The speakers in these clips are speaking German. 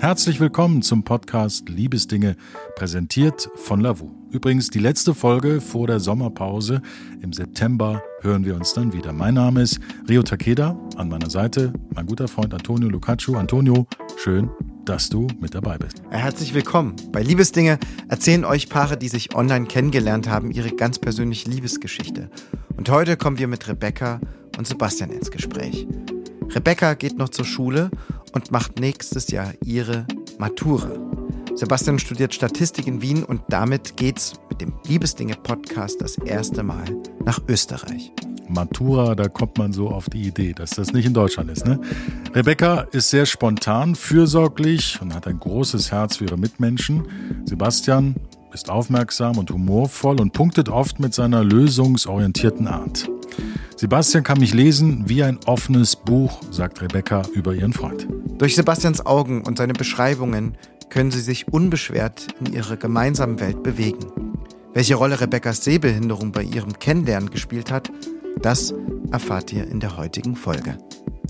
Herzlich willkommen zum Podcast Liebesdinge, präsentiert von Lavu. Übrigens die letzte Folge vor der Sommerpause. Im September hören wir uns dann wieder. Mein Name ist Rio Takeda, an meiner Seite mein guter Freund Antonio Lucaccio. Antonio, schön, dass du mit dabei bist. Herzlich willkommen. Bei Liebesdinge erzählen euch Paare, die sich online kennengelernt haben, ihre ganz persönliche Liebesgeschichte. Und heute kommen wir mit Rebecca und Sebastian ins Gespräch. Rebecca geht noch zur Schule und macht nächstes Jahr ihre Matura. Sebastian studiert Statistik in Wien und damit geht's mit dem Liebesdinge-Podcast das erste Mal nach Österreich. Matura, da kommt man so auf die Idee, dass das nicht in Deutschland ist. Ne? Rebecca ist sehr spontan, fürsorglich und hat ein großes Herz für ihre Mitmenschen. Sebastian ist aufmerksam und humorvoll und punktet oft mit seiner lösungsorientierten Art. Sebastian kann mich lesen wie ein offenes Buch, sagt Rebecca über ihren Freund. Durch Sebastians Augen und seine Beschreibungen können sie sich unbeschwert in ihrer gemeinsamen Welt bewegen. Welche Rolle Rebeccas Sehbehinderung bei ihrem Kennenlernen gespielt hat, das erfahrt ihr in der heutigen Folge.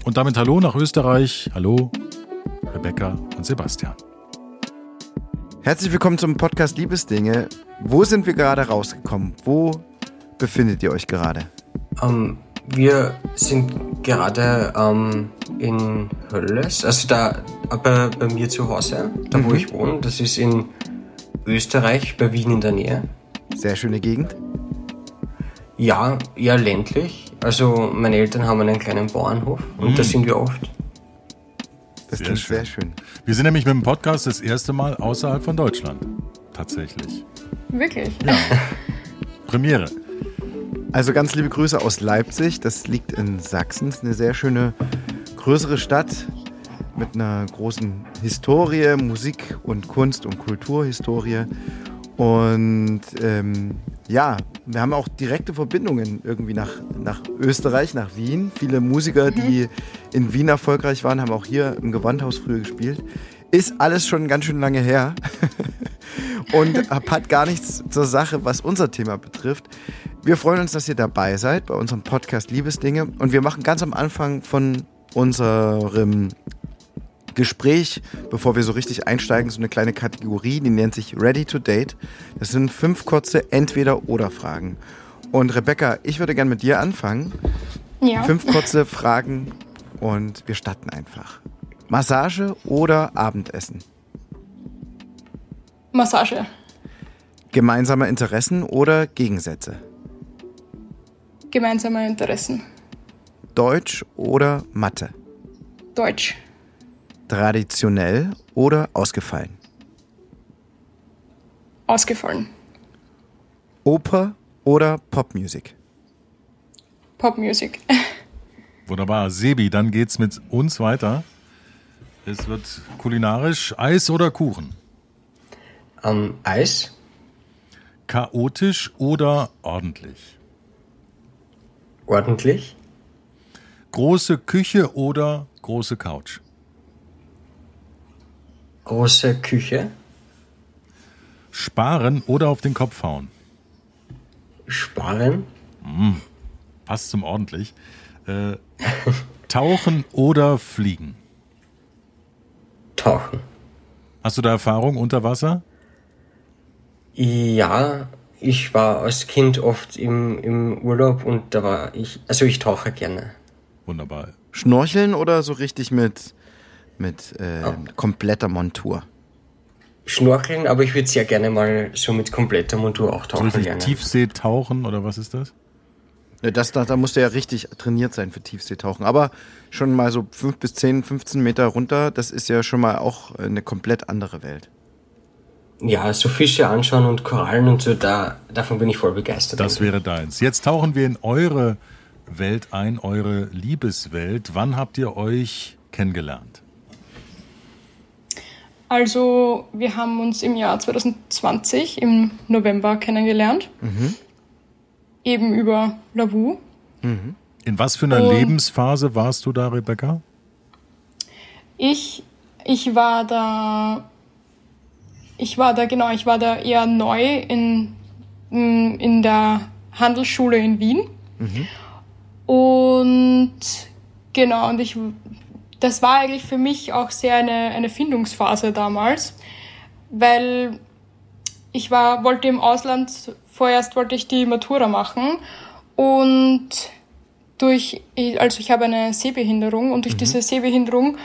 Und damit hallo nach Österreich. Hallo, Rebecca und Sebastian. Herzlich willkommen zum Podcast Liebesdinge. Wo sind wir gerade rausgekommen? Wo befindet ihr euch gerade? Ähm, wir sind gerade ähm, in Hölles, also da bei, bei mir zu Hause, da mhm. wo ich wohne. Das ist in Österreich, bei Wien in der Nähe. Sehr schöne Gegend. Ja, eher ländlich. Also meine Eltern haben einen kleinen Bauernhof und mhm. da sind wir oft. Das sehr klingt schön. sehr schön. Wir sind nämlich mit dem Podcast das erste Mal außerhalb von Deutschland. Tatsächlich. Wirklich? Ja. Premiere. Also ganz liebe Grüße aus Leipzig. Das liegt in Sachsen. Das ist eine sehr schöne, größere Stadt mit einer großen Historie, Musik und Kunst- und Kulturhistorie. Und ähm, ja, wir haben auch direkte Verbindungen irgendwie nach, nach Österreich, nach Wien. Viele Musiker, die in Wien erfolgreich waren, haben auch hier im Gewandhaus früher gespielt. Ist alles schon ganz schön lange her und hat gar nichts zur Sache, was unser Thema betrifft. Wir freuen uns, dass ihr dabei seid bei unserem Podcast Liebesdinge. Und wir machen ganz am Anfang von unserem Gespräch, bevor wir so richtig einsteigen, so eine kleine Kategorie, die nennt sich Ready to Date. Das sind fünf kurze Entweder-Oder-Fragen. Und Rebecca, ich würde gerne mit dir anfangen. Ja. Fünf kurze Fragen und wir starten einfach. Massage oder Abendessen? Massage. Gemeinsame Interessen oder Gegensätze? gemeinsame Interessen. Deutsch oder Mathe? Deutsch. Traditionell oder ausgefallen? Ausgefallen. Oper oder Popmusik? Popmusik. Wunderbar. Sebi, dann geht's mit uns weiter. Es wird kulinarisch Eis oder Kuchen? Ähm, Eis. Chaotisch oder ordentlich? ordentlich. Große Küche oder große Couch? Große Küche. Sparen oder auf den Kopf hauen? Sparen. Mm, passt zum ordentlich. Äh, tauchen oder fliegen? Tauchen. Hast du da Erfahrung unter Wasser? Ja, ich war als Kind oft im, im Urlaub und da war ich, also ich tauche gerne. Wunderbar. Schnorcheln oder so richtig mit, mit äh, oh. kompletter Montur? Schnorcheln, aber ich würde sehr gerne mal so mit kompletter Montur auch tauchen so lernen. Tiefseetauchen oder was ist das? Ja, das, da, da musst du ja richtig trainiert sein für Tiefseetauchen. Aber schon mal so 5 bis 10, 15 Meter runter, das ist ja schon mal auch eine komplett andere Welt ja, so Fische anschauen und Korallen und so, da, davon bin ich voll begeistert. Das wäre deins. Jetzt tauchen wir in eure Welt ein, eure Liebeswelt. Wann habt ihr euch kennengelernt? Also, wir haben uns im Jahr 2020 im November kennengelernt. Mhm. Eben über Lavu. Mhm. In was für einer und Lebensphase warst du da, Rebecca? Ich, ich war da ich war da, genau, ich war da eher neu in, in der Handelsschule in Wien. Mhm. Und genau, und ich, das war eigentlich für mich auch sehr eine, eine Findungsphase damals, weil ich war, wollte im Ausland, vorerst wollte ich die Matura machen und durch, also ich habe eine Sehbehinderung und durch mhm. diese Sehbehinderung,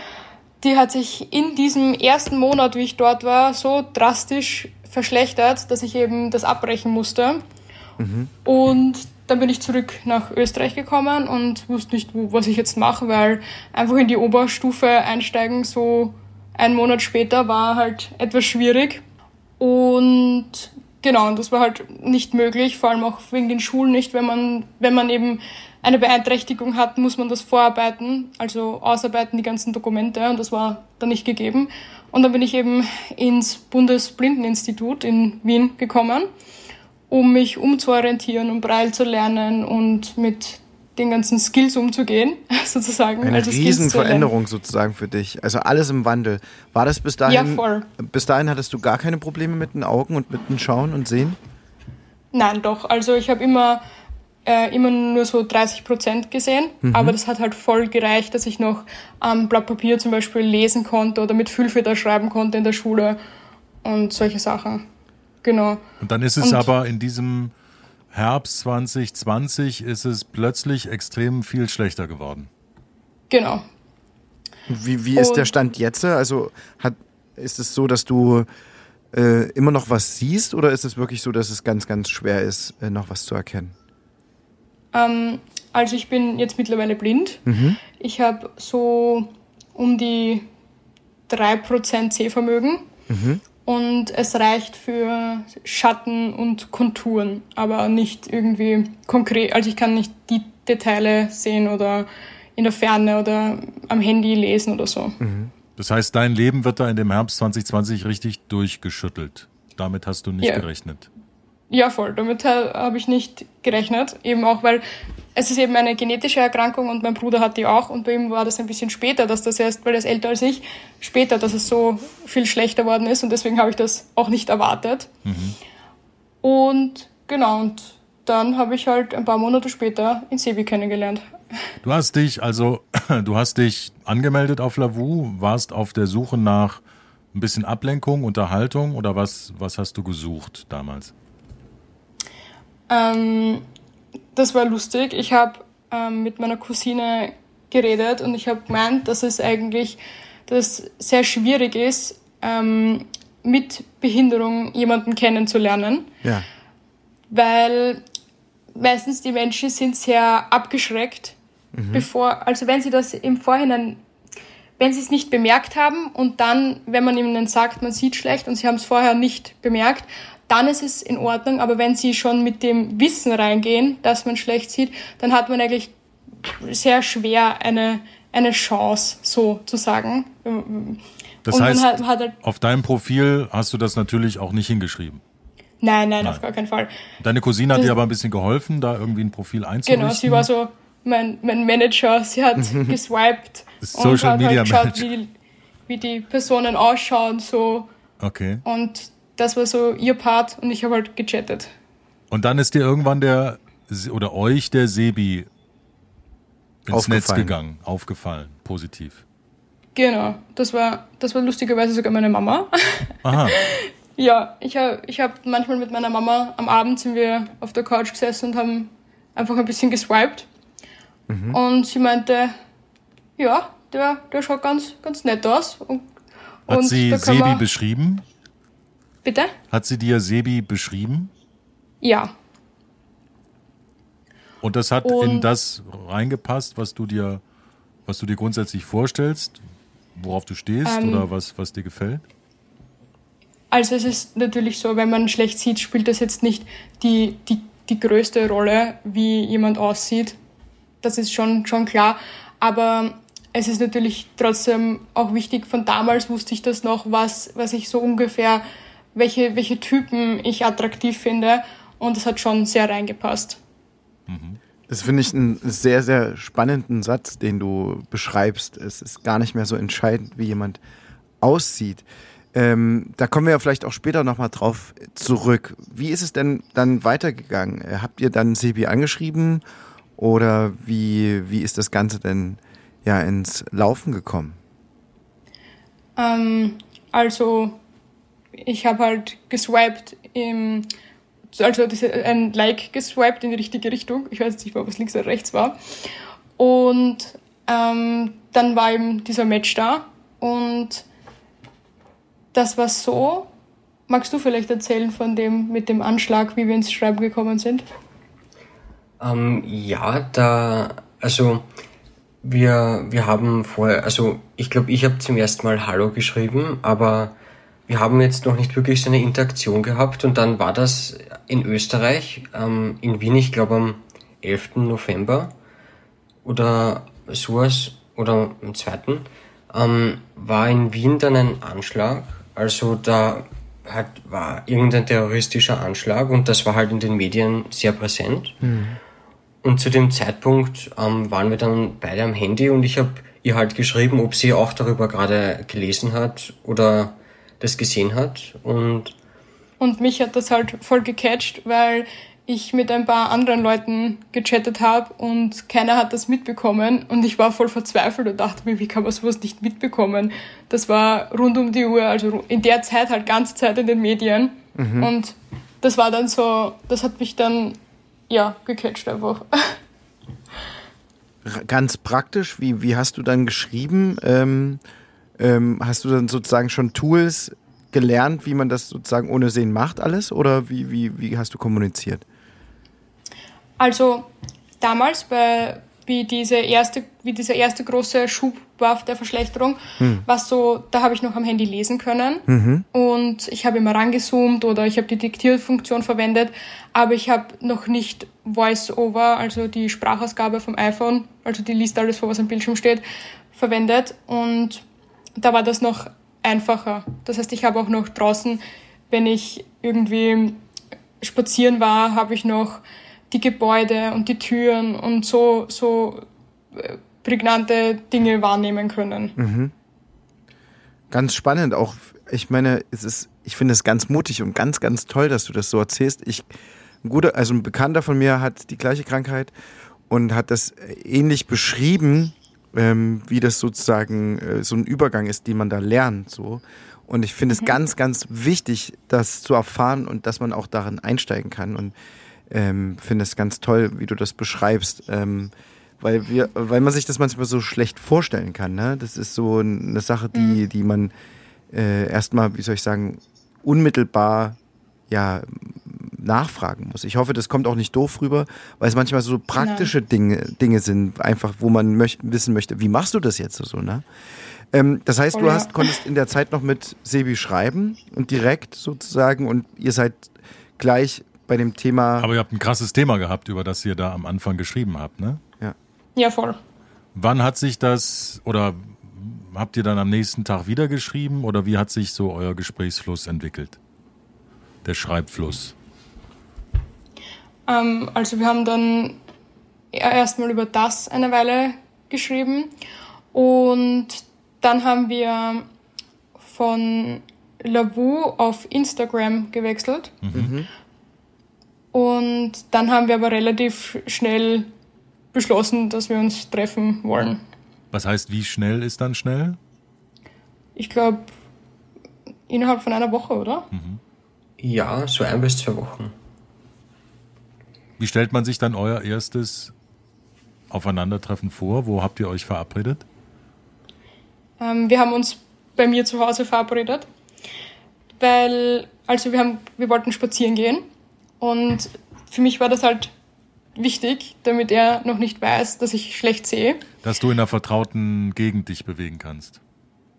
die hat sich in diesem ersten Monat, wie ich dort war, so drastisch verschlechtert, dass ich eben das abbrechen musste. Mhm. Und dann bin ich zurück nach Österreich gekommen und wusste nicht, was ich jetzt mache, weil einfach in die Oberstufe einsteigen, so einen Monat später, war halt etwas schwierig. Und genau, und das war halt nicht möglich, vor allem auch wegen den Schulen nicht. Wenn man, wenn man eben eine Beeinträchtigung hat, muss man das vorarbeiten, also ausarbeiten, die ganzen Dokumente, und das war dann nicht gegeben. Und dann bin ich eben ins Bundesblindeninstitut in Wien gekommen um mich umzuorientieren, um Braille zu lernen und mit den ganzen Skills umzugehen, sozusagen. Eine also Riesenveränderung sozusagen für dich. Also alles im Wandel. War das bis dahin? Ja, voll. Bis dahin hattest du gar keine Probleme mit den Augen und mit dem Schauen und Sehen? Nein, doch. Also ich habe immer, äh, immer nur so 30 Prozent gesehen, mhm. aber das hat halt voll gereicht, dass ich noch am Blatt Papier zum Beispiel lesen konnte oder mit Füllfeder schreiben konnte in der Schule und solche Sachen. Genau. Und dann ist es und aber in diesem Herbst 2020 ist es plötzlich extrem viel schlechter geworden. Genau. Wie, wie ist der Stand jetzt? Also hat, ist es so, dass du äh, immer noch was siehst oder ist es wirklich so, dass es ganz, ganz schwer ist, äh, noch was zu erkennen? Ähm, also ich bin jetzt mittlerweile blind. Mhm. Ich habe so um die 3% Sehvermögen. Mhm und es reicht für Schatten und Konturen, aber nicht irgendwie konkret. Also ich kann nicht die Details sehen oder in der Ferne oder am Handy lesen oder so. Mhm. Das heißt, dein Leben wird da in dem Herbst 2020 richtig durchgeschüttelt. Damit hast du nicht ja. gerechnet. Ja, voll. Damit habe ich nicht gerechnet. Eben auch, weil es ist eben eine genetische Erkrankung und mein Bruder hat die auch und bei ihm war das ein bisschen später, dass das erst, weil er ist älter als ich, später, dass es so viel schlechter worden ist und deswegen habe ich das auch nicht erwartet. Mhm. Und genau, und dann habe ich halt ein paar Monate später in Sebi kennengelernt. Du hast dich also, du hast dich angemeldet auf Lavu, warst auf der Suche nach ein bisschen Ablenkung, Unterhaltung oder was, was hast du gesucht damals? Ähm, das war lustig. Ich habe ähm, mit meiner Cousine geredet und ich habe gemeint, dass es eigentlich dass sehr schwierig ist, ähm, mit Behinderung jemanden kennenzulernen. Ja. Weil meistens die Menschen sind sehr abgeschreckt, mhm. bevor, also wenn sie das im Vorhinein, wenn sie es nicht bemerkt haben und dann, wenn man ihnen sagt, man sieht schlecht und sie haben es vorher nicht bemerkt, dann ist es in Ordnung. Aber wenn sie schon mit dem Wissen reingehen, dass man schlecht sieht, dann hat man eigentlich sehr schwer eine, eine Chance, so zu sagen. Das Und heißt, hat, hat halt auf deinem Profil hast du das natürlich auch nicht hingeschrieben. Nein, nein, nein, auf gar keinen Fall. Deine Cousine hat das, dir aber ein bisschen geholfen, da irgendwie ein Profil einzurichten. Genau, sie war so mein, mein Manager. Sie hat geswiped und hat halt geschaut, wie, wie die Personen ausschauen. So. Okay. Und das war so ihr Part und ich habe halt gechattet. Und dann ist dir irgendwann der, oder euch der Sebi ins Netz gegangen, aufgefallen, positiv. Genau, das war, das war lustigerweise sogar meine Mama. Aha. ja, ich habe ich hab manchmal mit meiner Mama, am Abend sind wir auf der Couch gesessen und haben einfach ein bisschen geswiped. Mhm. Und sie meinte, ja, der, der schaut ganz, ganz nett aus. Und, Hat und sie Sebi beschrieben? Bitte? Hat sie dir Sebi beschrieben? Ja. Und das hat Und in das reingepasst, was du dir, was du dir grundsätzlich vorstellst, worauf du stehst ähm, oder was, was dir gefällt? Also es ist natürlich so, wenn man schlecht sieht, spielt das jetzt nicht die, die, die größte Rolle, wie jemand aussieht. Das ist schon, schon klar. Aber es ist natürlich trotzdem auch wichtig, von damals wusste ich das noch, was, was ich so ungefähr welche, welche Typen ich attraktiv finde. Und es hat schon sehr reingepasst. Mhm. Das finde ich einen sehr, sehr spannenden Satz, den du beschreibst. Es ist gar nicht mehr so entscheidend, wie jemand aussieht. Ähm, da kommen wir ja vielleicht auch später nochmal drauf zurück. Wie ist es denn dann weitergegangen? Äh, habt ihr dann Sebi angeschrieben oder wie, wie ist das Ganze denn ja ins Laufen gekommen? Ähm, also ich habe halt geswiped im also ein Like geswiped in die richtige Richtung. Ich weiß jetzt nicht mehr, ob es links oder rechts war. Und ähm, dann war eben dieser Match da und das war so. Magst du vielleicht erzählen von dem mit dem Anschlag, wie wir ins Schreiben gekommen sind? Ähm, ja, da, also wir, wir haben vorher, also ich glaube, ich habe zum ersten Mal Hallo geschrieben, aber wir haben jetzt noch nicht wirklich so eine Interaktion gehabt und dann war das in Österreich, ähm, in Wien, ich glaube am 11. November oder sowas, oder am 2. Ähm, war in Wien dann ein Anschlag, also da hat, war irgendein terroristischer Anschlag und das war halt in den Medien sehr präsent. Mhm. Und zu dem Zeitpunkt ähm, waren wir dann beide am Handy und ich habe ihr halt geschrieben, ob sie auch darüber gerade gelesen hat oder das gesehen hat. Und, und mich hat das halt voll gecatcht, weil ich mit ein paar anderen Leuten gechattet habe und keiner hat das mitbekommen und ich war voll verzweifelt und dachte mir, wie kann man sowas nicht mitbekommen? Das war rund um die Uhr, also in der Zeit halt ganze Zeit in den Medien mhm. und das war dann so, das hat mich dann ja, gecatcht einfach. Ganz praktisch, wie, wie hast du dann geschrieben? Ähm, ähm, hast du dann sozusagen schon Tools gelernt, wie man das sozusagen ohne Sehen macht, alles? Oder wie, wie, wie hast du kommuniziert? Also damals, bei, wie, diese erste, wie dieser erste große Schub war der Verschlechterung, hm. was so, da habe ich noch am Handy lesen können mhm. und ich habe immer rangezoomt oder ich habe die Diktierfunktion verwendet, aber ich habe noch nicht Voice-Over, also die Sprachausgabe vom iPhone, also die liest alles vor, was am Bildschirm steht, verwendet und da war das noch einfacher. Das heißt, ich habe auch noch draußen, wenn ich irgendwie spazieren war, habe ich noch die Gebäude und die Türen und so, so äh, prägnante Dinge wahrnehmen können. Mhm. Ganz spannend auch. Ich meine, es ist, ich finde es ganz mutig und ganz, ganz toll, dass du das so erzählst. Ich, ein guter, also ein Bekannter von mir hat die gleiche Krankheit und hat das ähnlich beschrieben, ähm, wie das sozusagen äh, so ein Übergang ist, den man da lernt, so. Und ich finde mhm. es ganz, ganz wichtig, das zu erfahren und dass man auch darin einsteigen kann. Und ähm, finde es ganz toll, wie du das beschreibst. Ähm, weil wir, weil man sich das manchmal so schlecht vorstellen kann. Ne? Das ist so eine Sache, die, mhm. die man äh, erstmal, wie soll ich sagen, unmittelbar ja nachfragen muss. Ich hoffe, das kommt auch nicht doof rüber, weil es manchmal so praktische Dinge, Dinge sind, einfach, wo man möcht, wissen möchte, wie machst du das jetzt so, ne? Ähm, das heißt, oh, du hast, konntest in der Zeit noch mit Sebi schreiben und direkt sozusagen und ihr seid gleich bei dem Thema. Aber ihr habt ein krasses Thema gehabt, über das ihr da am Anfang geschrieben habt, ne? Ja, voll. Wann hat sich das oder habt ihr dann am nächsten Tag wieder geschrieben oder wie hat sich so euer Gesprächsfluss entwickelt? Der Schreibfluss? Ähm, also wir haben dann erstmal über das eine Weile geschrieben und dann haben wir von Lavu auf Instagram gewechselt. Mhm. Und dann haben wir aber relativ schnell beschlossen, dass wir uns treffen wollen. Was heißt, wie schnell ist dann schnell? Ich glaube, innerhalb von einer Woche, oder? Mhm. Ja, so ein bis zwei Wochen. Wie stellt man sich dann euer erstes Aufeinandertreffen vor? Wo habt ihr euch verabredet? Ähm, wir haben uns bei mir zu Hause verabredet, weil, also wir, haben, wir wollten spazieren gehen und für mich war das halt wichtig, damit er noch nicht weiß, dass ich schlecht sehe. Dass du in einer vertrauten Gegend dich bewegen kannst.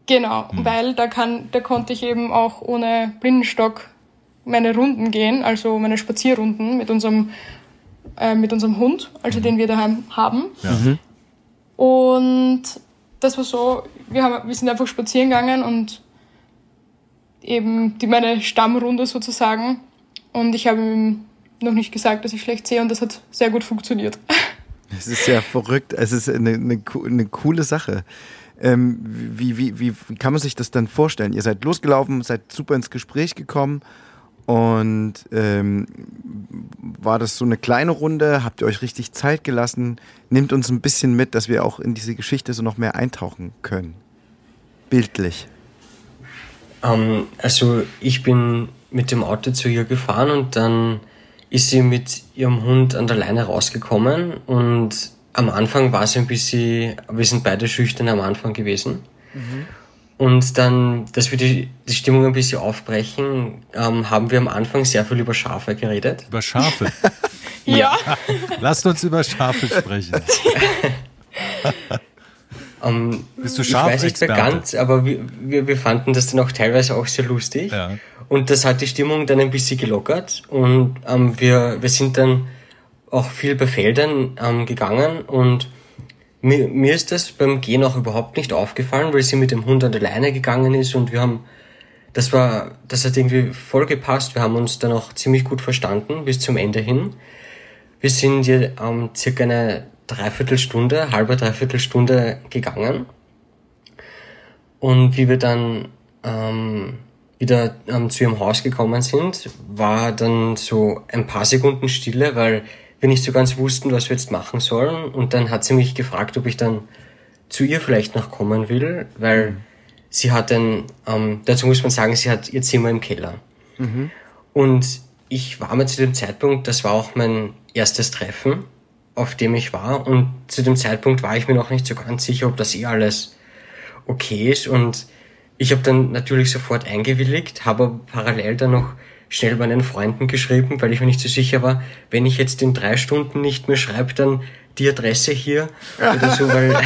Genau, hm. weil da kann, da konnte ich eben auch ohne Blindenstock meine Runden gehen, also meine Spazierrunden mit unserem, äh, mit unserem Hund, also den wir daheim haben. Ja. Mhm. Und das war so, wir, haben, wir sind einfach spazieren gegangen und eben die, meine Stammrunde sozusagen. Und ich habe ihm noch nicht gesagt, dass ich schlecht sehe und das hat sehr gut funktioniert. Es ist ja verrückt. Es ist eine, eine, eine coole Sache. Ähm, wie, wie, wie, wie kann man sich das dann vorstellen? Ihr seid losgelaufen, seid super ins Gespräch gekommen Und ähm, war das so eine kleine Runde? Habt ihr euch richtig Zeit gelassen? Nimmt uns ein bisschen mit, dass wir auch in diese Geschichte so noch mehr eintauchen können. Bildlich. Ähm, also ich bin mit dem Auto zu ihr gefahren und dann ist sie mit ihrem Hund an der Leine rausgekommen und am Anfang war sie ein bisschen, wir sind beide schüchtern am Anfang gewesen. Mhm. Und dann, dass wir die, die Stimmung ein bisschen aufbrechen, ähm, haben wir am Anfang sehr viel über Schafe geredet. Über Schafe? ja. Lasst uns über Schafe sprechen. um, ähm, Bist du Schaf Ich weiß nicht mehr ganz, aber wir, wir, wir fanden das dann auch teilweise auch sehr lustig. Ja. Und das hat die Stimmung dann ein bisschen gelockert. Und ähm, wir, wir sind dann auch viel bei Feldern ähm, gegangen und mir, mir ist das beim Gehen auch überhaupt nicht aufgefallen, weil sie mit dem Hund an der Leine gegangen ist und wir haben, das war, das hat irgendwie voll gepasst. Wir haben uns dann auch ziemlich gut verstanden bis zum Ende hin. Wir sind hier ähm, circa eine Dreiviertelstunde, halbe Dreiviertelstunde gegangen. Und wie wir dann ähm, wieder ähm, zu ihrem Haus gekommen sind, war dann so ein paar Sekunden Stille, weil wir nicht so ganz wussten, was wir jetzt machen sollen. Und dann hat sie mich gefragt, ob ich dann zu ihr vielleicht noch kommen will, weil mhm. sie hat ein, ähm, dazu muss man sagen, sie hat ihr Zimmer im Keller. Mhm. Und ich war mir zu dem Zeitpunkt, das war auch mein erstes Treffen, auf dem ich war. Und zu dem Zeitpunkt war ich mir noch nicht so ganz sicher, ob das eh alles okay ist. Und ich habe dann natürlich sofort eingewilligt, habe parallel dann noch schnell meinen Freunden geschrieben, weil ich mir nicht so sicher war, wenn ich jetzt in drei Stunden nicht mehr schreibe, dann die Adresse hier oder so, weil.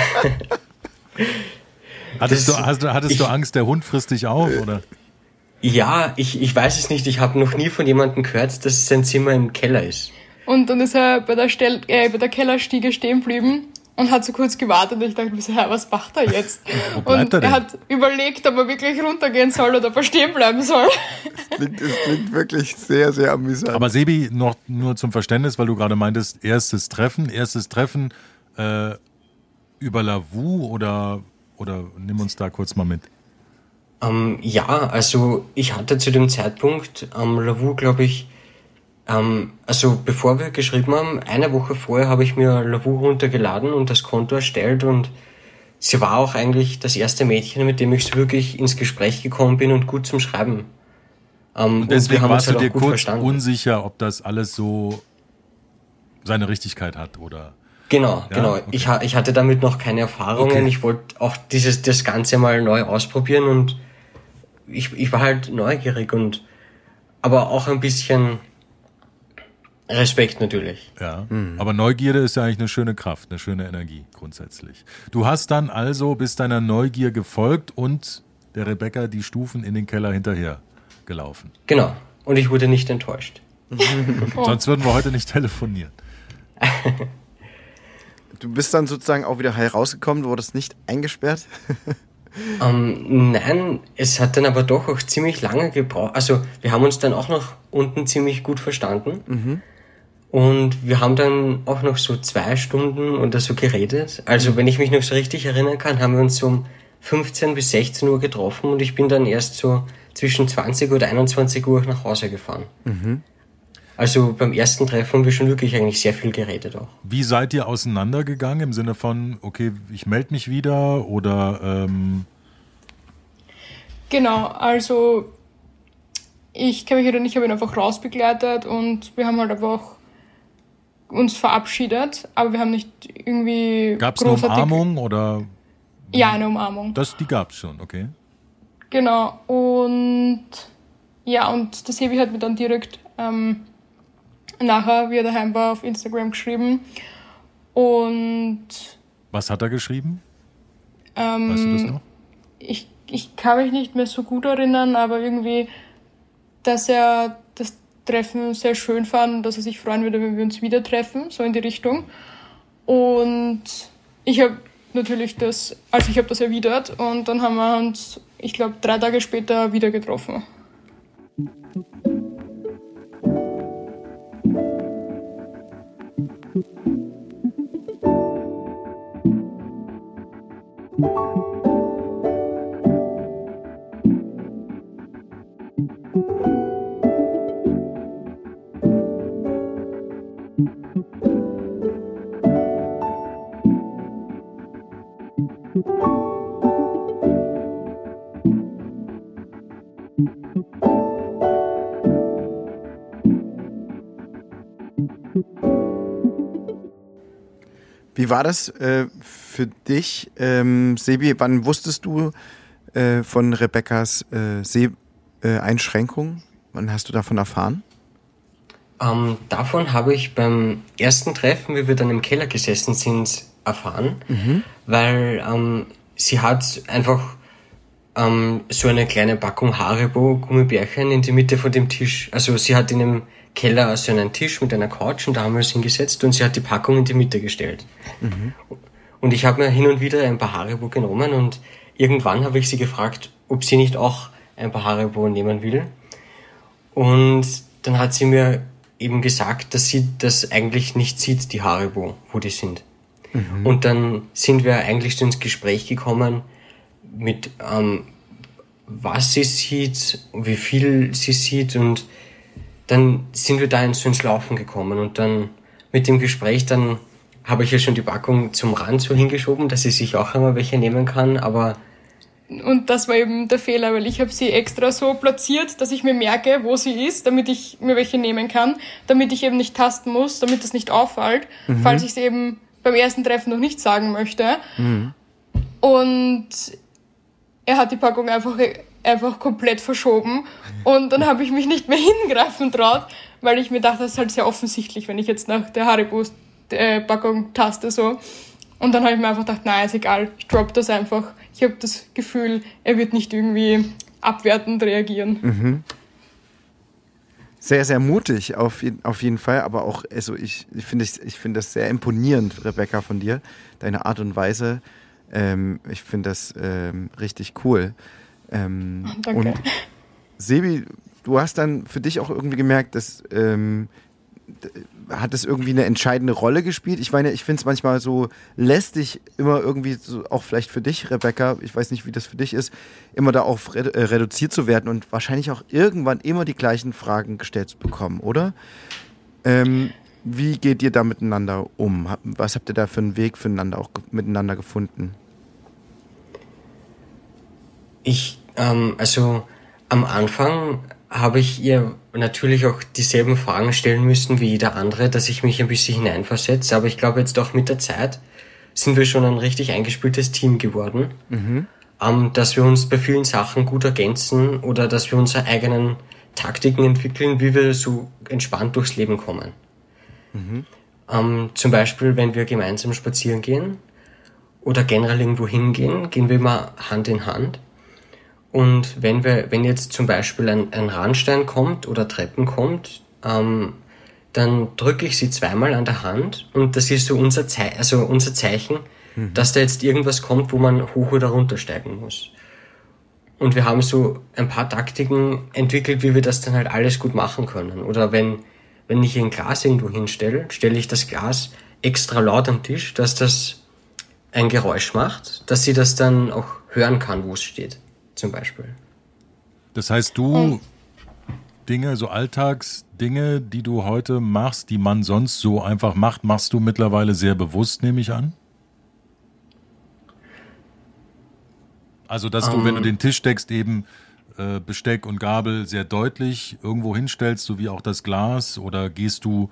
hattest das, du, hattest, hattest ich, du Angst, der Hund frisst dich auf, oder? Ja, ich, ich weiß es nicht. Ich habe noch nie von jemandem gehört, dass sein Zimmer im Keller ist. Und dann ist er bei der, Stell äh, bei der Kellerstiege stehen geblieben und hat so kurz gewartet und ich dachte mir so, Herr, was macht er jetzt? und er, er, hat überlegt, ob er wirklich runtergehen soll oder ob er stehen bleiben soll. Das klingt, das klingt wirklich sehr, sehr amüsant. Aber Sebi, noch nur zum Verständnis, weil du gerade meintest, erstes Treffen, erstes Treffen äh, über Lavu oder, oder nimm uns da kurz mal mit. Ähm, ja, also ich hatte zu dem Zeitpunkt am ähm, Lavu, glaube ich, ähm, also bevor wir geschrieben haben, eine Woche vorher habe ich mir Lavu runtergeladen und das Konto erstellt und sie war auch eigentlich das erste Mädchen, mit dem ich so wirklich ins Gespräch gekommen bin und gut zum Schreiben. Ähm, und deswegen und warst halt du dir kurz verstanden. unsicher, ob das alles so seine Richtigkeit hat oder? Genau, ja? genau. Okay. Ich, ich hatte damit noch keine Erfahrungen. Okay. Ich wollte auch dieses das Ganze mal neu ausprobieren und ich, ich war halt neugierig und aber auch ein bisschen Respekt natürlich. Ja, mhm. aber Neugierde ist ja eigentlich eine schöne Kraft, eine schöne Energie grundsätzlich. Du hast dann also bis deiner Neugier gefolgt und der Rebecca die Stufen in den Keller hinterher gelaufen. Genau. Und ich wurde nicht enttäuscht. Sonst würden wir heute nicht telefonieren. du bist dann sozusagen auch wieder heil rausgekommen, du wurdest nicht eingesperrt? ähm, nein, es hat dann aber doch auch ziemlich lange gebraucht. Also wir haben uns dann auch noch unten ziemlich gut verstanden. Mhm. Und wir haben dann auch noch so zwei Stunden oder so geredet. Also wenn ich mich noch so richtig erinnern kann, haben wir uns so um 15 bis 16 Uhr getroffen und ich bin dann erst so zwischen 20 oder 21 Uhr nach Hause gefahren. Mhm. Also beim ersten Treffen haben wir schon wirklich eigentlich sehr viel geredet auch. Wie seid ihr auseinandergegangen im Sinne von, okay, ich melde mich wieder oder... Ähm genau, also ich kann mich erinnern, ich habe ihn einfach rausbegleitet und wir haben halt einfach uns verabschiedet, aber wir haben nicht irgendwie. Gab es eine Umarmung oder? Ja, eine Umarmung. Das, die gab es schon, okay. Genau, und ja, und das Hebi hat mir dann direkt ähm, nachher, wie er daheim war, auf Instagram geschrieben. Und. Was hat er geschrieben? Ähm, weißt du das noch? Ich, ich kann mich nicht mehr so gut erinnern, aber irgendwie, dass er Treffen sehr schön fand, dass er sich freuen würde, wenn wir uns wieder treffen, so in die Richtung. Und ich habe natürlich das, also ich habe das erwidert und dann haben wir uns, ich glaube, drei Tage später wieder getroffen. Wie war das äh, für dich, ähm, Sebi? Wann wusstest du äh, von Rebeccas äh, Seh-Einschränkung? Äh, Wann hast du davon erfahren? Ähm, davon habe ich beim ersten Treffen, wie wir dann im Keller gesessen sind, erfahren, mhm. weil ähm, sie hat einfach ähm, so eine kleine Packung Haribo Gummibärchen in die Mitte von dem Tisch. Also sie hat in einem Keller so einen Tisch mit einer Couch und da haben wir uns hingesetzt und sie hat die Packung in die Mitte gestellt. Mhm. Und ich habe mir hin und wieder ein paar Haribo genommen und irgendwann habe ich sie gefragt, ob sie nicht auch ein paar Haribo nehmen will. Und dann hat sie mir eben gesagt, dass sie das eigentlich nicht sieht, die Haribo, wo die sind. Mhm. Und dann sind wir eigentlich so ins Gespräch gekommen mit, ähm, was sie sieht, wie viel sie sieht und dann sind wir da ins, ins Laufen gekommen und dann mit dem Gespräch dann habe ich ja schon die Packung zum Rand so hingeschoben, dass sie sich auch einmal welche nehmen kann, aber und das war eben der Fehler, weil ich habe sie extra so platziert, dass ich mir merke, wo sie ist, damit ich mir welche nehmen kann, damit ich eben nicht tasten muss, damit das nicht auffällt, mhm. falls ich es eben beim ersten Treffen noch nicht sagen möchte. Mhm. Und er hat die Packung einfach einfach komplett verschoben. Und dann habe ich mich nicht mehr hingreifen traut, weil ich mir dachte, das ist halt sehr offensichtlich, wenn ich jetzt nach der Haribo-Packung taste so. Und dann habe ich mir einfach gedacht, nein, ist egal, ich drop das einfach. Ich habe das Gefühl, er wird nicht irgendwie abwertend reagieren. Mhm. Sehr, sehr mutig, auf, auf jeden Fall, aber auch, also ich, ich finde ich find das sehr imponierend, Rebecca, von dir, deine Art und Weise. Ähm, ich finde das ähm, richtig cool. Ähm, Danke. Und Sebi, du hast dann für dich auch irgendwie gemerkt, dass ähm, hat es irgendwie eine entscheidende Rolle gespielt? Ich meine, ich finde es manchmal so lästig, immer irgendwie, so, auch vielleicht für dich, Rebecca, ich weiß nicht, wie das für dich ist, immer da auch redu äh, reduziert zu werden und wahrscheinlich auch irgendwann immer die gleichen Fragen gestellt zu bekommen, oder? Ähm, wie geht ihr da miteinander um? Was habt ihr da für einen Weg füreinander auch miteinander gefunden? Ich ähm, also am Anfang habe ich ihr natürlich auch dieselben Fragen stellen müssen wie jeder andere, dass ich mich ein bisschen hineinversetze. Aber ich glaube jetzt auch mit der Zeit sind wir schon ein richtig eingespieltes Team geworden, mhm. ähm, dass wir uns bei vielen Sachen gut ergänzen oder dass wir unsere eigenen Taktiken entwickeln, wie wir so entspannt durchs Leben kommen. Mhm. Ähm, zum Beispiel, wenn wir gemeinsam spazieren gehen oder generell irgendwo hingehen, gehen wir immer Hand in Hand und wenn wir, wenn jetzt zum Beispiel ein, ein Randstein kommt oder Treppen kommt, ähm, dann drücke ich sie zweimal an der Hand und das ist so unser, Ze also unser Zeichen, mhm. dass da jetzt irgendwas kommt, wo man hoch oder runter steigen muss. Und wir haben so ein paar Taktiken entwickelt, wie wir das dann halt alles gut machen können. Oder wenn, wenn ich ein Glas irgendwo hinstelle, stelle ich das Glas extra laut am Tisch, dass das ein Geräusch macht, dass sie das dann auch hören kann, wo es steht zum Beispiel. Das heißt, du hm. Dinge, so Alltagsdinge, die du heute machst, die man sonst so einfach macht, machst du mittlerweile sehr bewusst, nehme ich an? Also, dass um, du, wenn du ähm. den Tisch deckst, eben äh, Besteck und Gabel sehr deutlich irgendwo hinstellst, so wie auch das Glas, oder gehst du,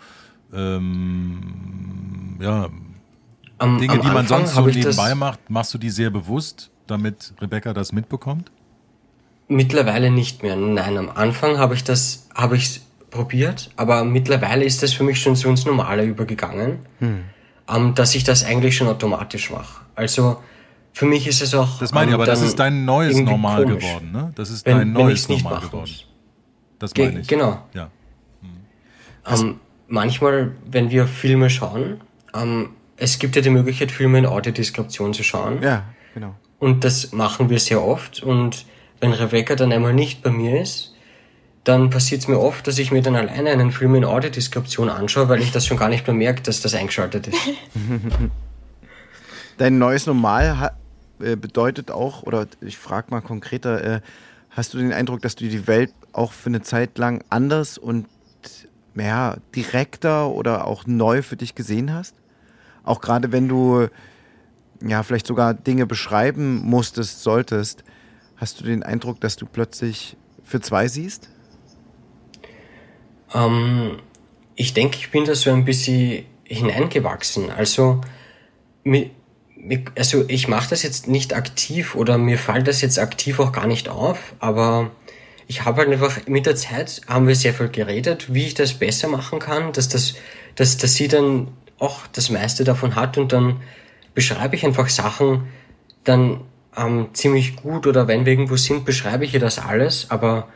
ähm, ja, am, Dinge, am die man sonst so nebenbei macht, machst du die sehr bewusst, damit Rebecca das mitbekommt? Mittlerweile nicht mehr. Nein, am Anfang habe ich das, habe ich probiert, aber mittlerweile ist das für mich schon so ins Normale übergegangen, hm. ähm, dass ich das eigentlich schon automatisch mache. Also für mich ist es auch. Das meine ich, aber das ist dein neues Normal komisch, geworden, ne? Das ist wenn, dein neues Normal geworden. Muss. Das meine ich. Genau. Ja. Hm. Ähm, manchmal, wenn wir Filme schauen, ähm, es gibt ja die Möglichkeit, Filme in Audiodeskription zu schauen. Ja, genau. Und das machen wir sehr oft und wenn Rebecca dann einmal nicht bei mir ist, dann passiert es mir oft, dass ich mir dann alleine einen Film in Audiodeskription anschaue, weil ich das schon gar nicht mehr merke, dass das eingeschaltet ist. Dein neues Normal äh, bedeutet auch, oder ich frage mal konkreter, äh, hast du den Eindruck, dass du die Welt auch für eine Zeit lang anders und ja, direkter oder auch neu für dich gesehen hast? Auch gerade wenn du ja vielleicht sogar Dinge beschreiben musstest, solltest, Hast du den Eindruck, dass du plötzlich für zwei siehst? Ähm, ich denke, ich bin da so ein bisschen hineingewachsen. Also, also ich mache das jetzt nicht aktiv oder mir fällt das jetzt aktiv auch gar nicht auf, aber ich habe halt einfach mit der Zeit haben wir sehr viel geredet, wie ich das besser machen kann, dass das, dass, dass sie dann auch das meiste davon hat und dann beschreibe ich einfach Sachen dann ähm, ziemlich gut oder wenn wir irgendwo sind, beschreibe ich ihr das alles, aber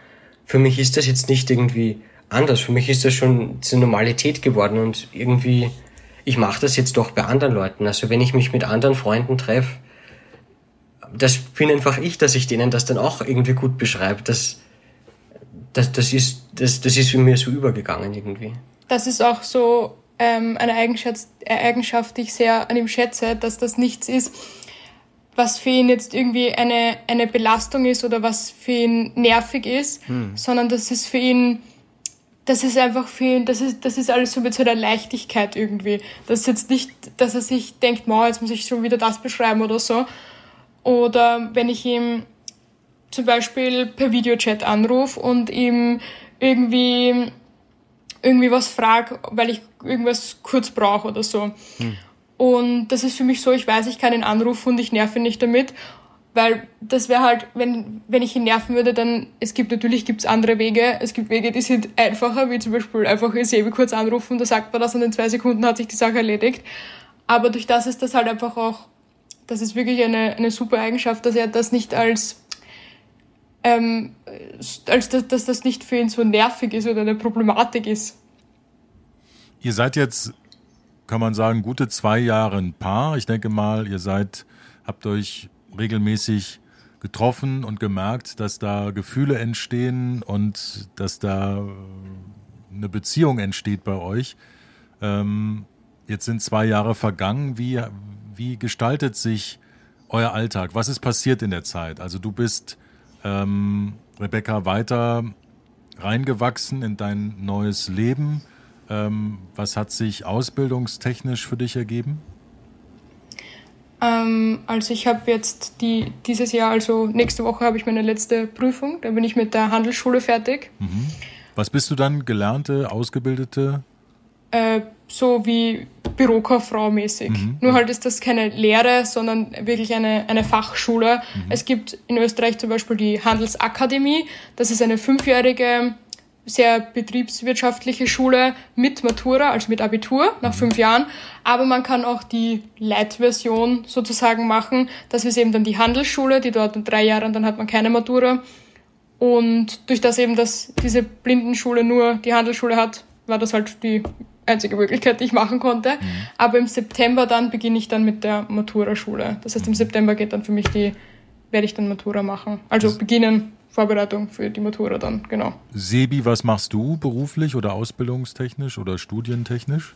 für mich ist das jetzt nicht irgendwie anders. Für mich ist das schon zur Normalität geworden und irgendwie, ich mache das jetzt doch bei anderen Leuten. Also wenn ich mich mit anderen Freunden treffe, das bin einfach ich, dass ich denen das dann auch irgendwie gut beschreibe. Das, das, das, ist, das, das ist für mir so übergegangen irgendwie. Das ist auch so ähm, eine Eigenschaft, Eigenschaft, die ich sehr an ihm schätze, dass das nichts ist, was für ihn jetzt irgendwie eine, eine Belastung ist oder was für ihn nervig ist, hm. sondern dass es für ihn das ist einfach für ihn, das ist, das ist alles so mit so einer Leichtigkeit irgendwie. Das ist jetzt nicht, dass er sich denkt, wow, jetzt muss ich schon wieder das beschreiben oder so. Oder wenn ich ihm zum Beispiel per Videochat anrufe und ihm irgendwie, irgendwie was frage, weil ich irgendwas kurz brauche oder so. Hm. Und das ist für mich so, ich weiß, ich kann ihn anrufen und ich nerve ihn nicht damit. Weil das wäre halt, wenn, wenn ich ihn nerven würde, dann, es gibt natürlich gibt's andere Wege. Es gibt Wege, die sind einfacher, wie zum Beispiel einfach Sebi kurz anrufen, da sagt man das und in zwei Sekunden hat sich die Sache erledigt. Aber durch das ist das halt einfach auch, das ist wirklich eine, eine super Eigenschaft, dass er das nicht als, ähm, als dass, dass das nicht für ihn so nervig ist oder eine Problematik ist. Ihr seid jetzt, kann man sagen, gute zwei Jahre ein Paar. Ich denke mal, ihr seid, habt euch regelmäßig getroffen und gemerkt, dass da Gefühle entstehen und dass da eine Beziehung entsteht bei euch. Ähm, jetzt sind zwei Jahre vergangen. Wie, wie gestaltet sich euer Alltag? Was ist passiert in der Zeit? Also du bist, ähm, Rebecca, weiter reingewachsen in dein neues Leben. Ähm, was hat sich ausbildungstechnisch für dich ergeben? Ähm, also ich habe jetzt die, dieses Jahr, also nächste Woche habe ich meine letzte Prüfung. Da bin ich mit der Handelsschule fertig. Mhm. Was bist du dann? Gelernte, ausgebildete? Äh, so wie Bürokauffrau mäßig. Mhm. Nur halt ist das keine Lehre, sondern wirklich eine, eine Fachschule. Mhm. Es gibt in Österreich zum Beispiel die Handelsakademie. Das ist eine fünfjährige sehr betriebswirtschaftliche Schule mit Matura, also mit Abitur nach fünf Jahren. Aber man kann auch die Light-Version sozusagen machen. Das ist eben dann die Handelsschule, die dort drei Jahre und dann hat man keine Matura. Und durch das eben, dass diese Blindenschule nur die Handelsschule hat, war das halt die einzige Möglichkeit, die ich machen konnte. Mhm. Aber im September dann beginne ich dann mit der Matura-Schule. Das heißt, im September geht dann für mich die, werde ich dann Matura machen. Also beginnen Vorbereitung für die Matura dann, genau. Sebi, was machst du beruflich oder ausbildungstechnisch oder studientechnisch?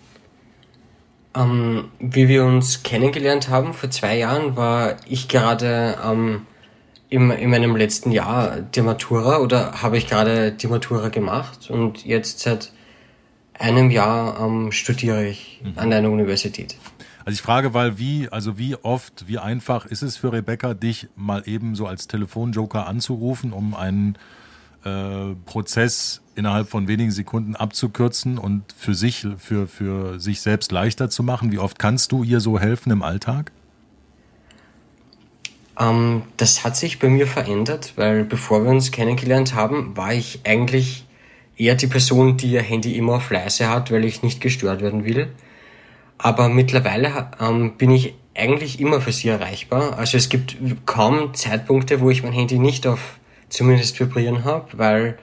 Ähm, wie wir uns kennengelernt haben vor zwei Jahren, war ich gerade ähm, im, in meinem letzten Jahr der Matura oder habe ich gerade die Matura gemacht und jetzt seit einem Jahr ähm, studiere ich mhm. an einer Universität. Also ich frage, weil wie, also wie oft, wie einfach ist es für Rebecca, dich mal eben so als Telefonjoker anzurufen, um einen äh, Prozess innerhalb von wenigen Sekunden abzukürzen und für sich, für, für sich selbst leichter zu machen? Wie oft kannst du ihr so helfen im Alltag? Ähm, das hat sich bei mir verändert, weil bevor wir uns kennengelernt haben, war ich eigentlich eher die Person, die ihr Handy immer auf leise hat, weil ich nicht gestört werden will. Aber mittlerweile ähm, bin ich eigentlich immer für sie erreichbar. Also es gibt kaum Zeitpunkte, wo ich mein Handy nicht auf zumindest vibrieren habe, weil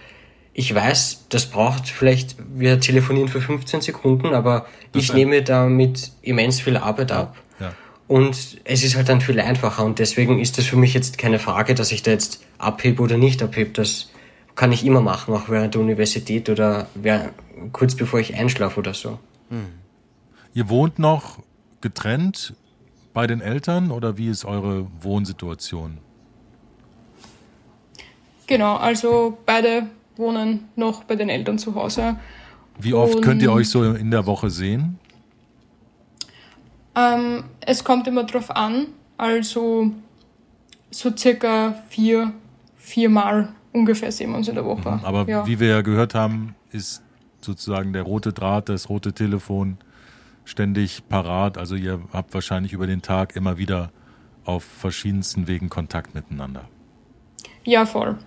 ich weiß, das braucht vielleicht, wir telefonieren für 15 Sekunden, aber das ich nehme damit immens viel Arbeit ja, ab. Ja. Und es ist halt dann viel einfacher und deswegen ist das für mich jetzt keine Frage, dass ich da jetzt abhebe oder nicht abhebe. Das kann ich immer machen, auch während der Universität oder kurz bevor ich einschlafe oder so. Hm. Ihr wohnt noch getrennt bei den Eltern oder wie ist eure Wohnsituation? Genau, also beide wohnen noch bei den Eltern zu Hause. Wie oft Und, könnt ihr euch so in der Woche sehen? Ähm, es kommt immer drauf an, also so circa vier, viermal ungefähr sehen wir uns in der Woche. Mhm, aber ja. wie wir ja gehört haben, ist sozusagen der rote Draht, das rote Telefon ständig parat. Also ihr habt wahrscheinlich über den Tag immer wieder auf verschiedensten Wegen Kontakt miteinander. Ja, voll.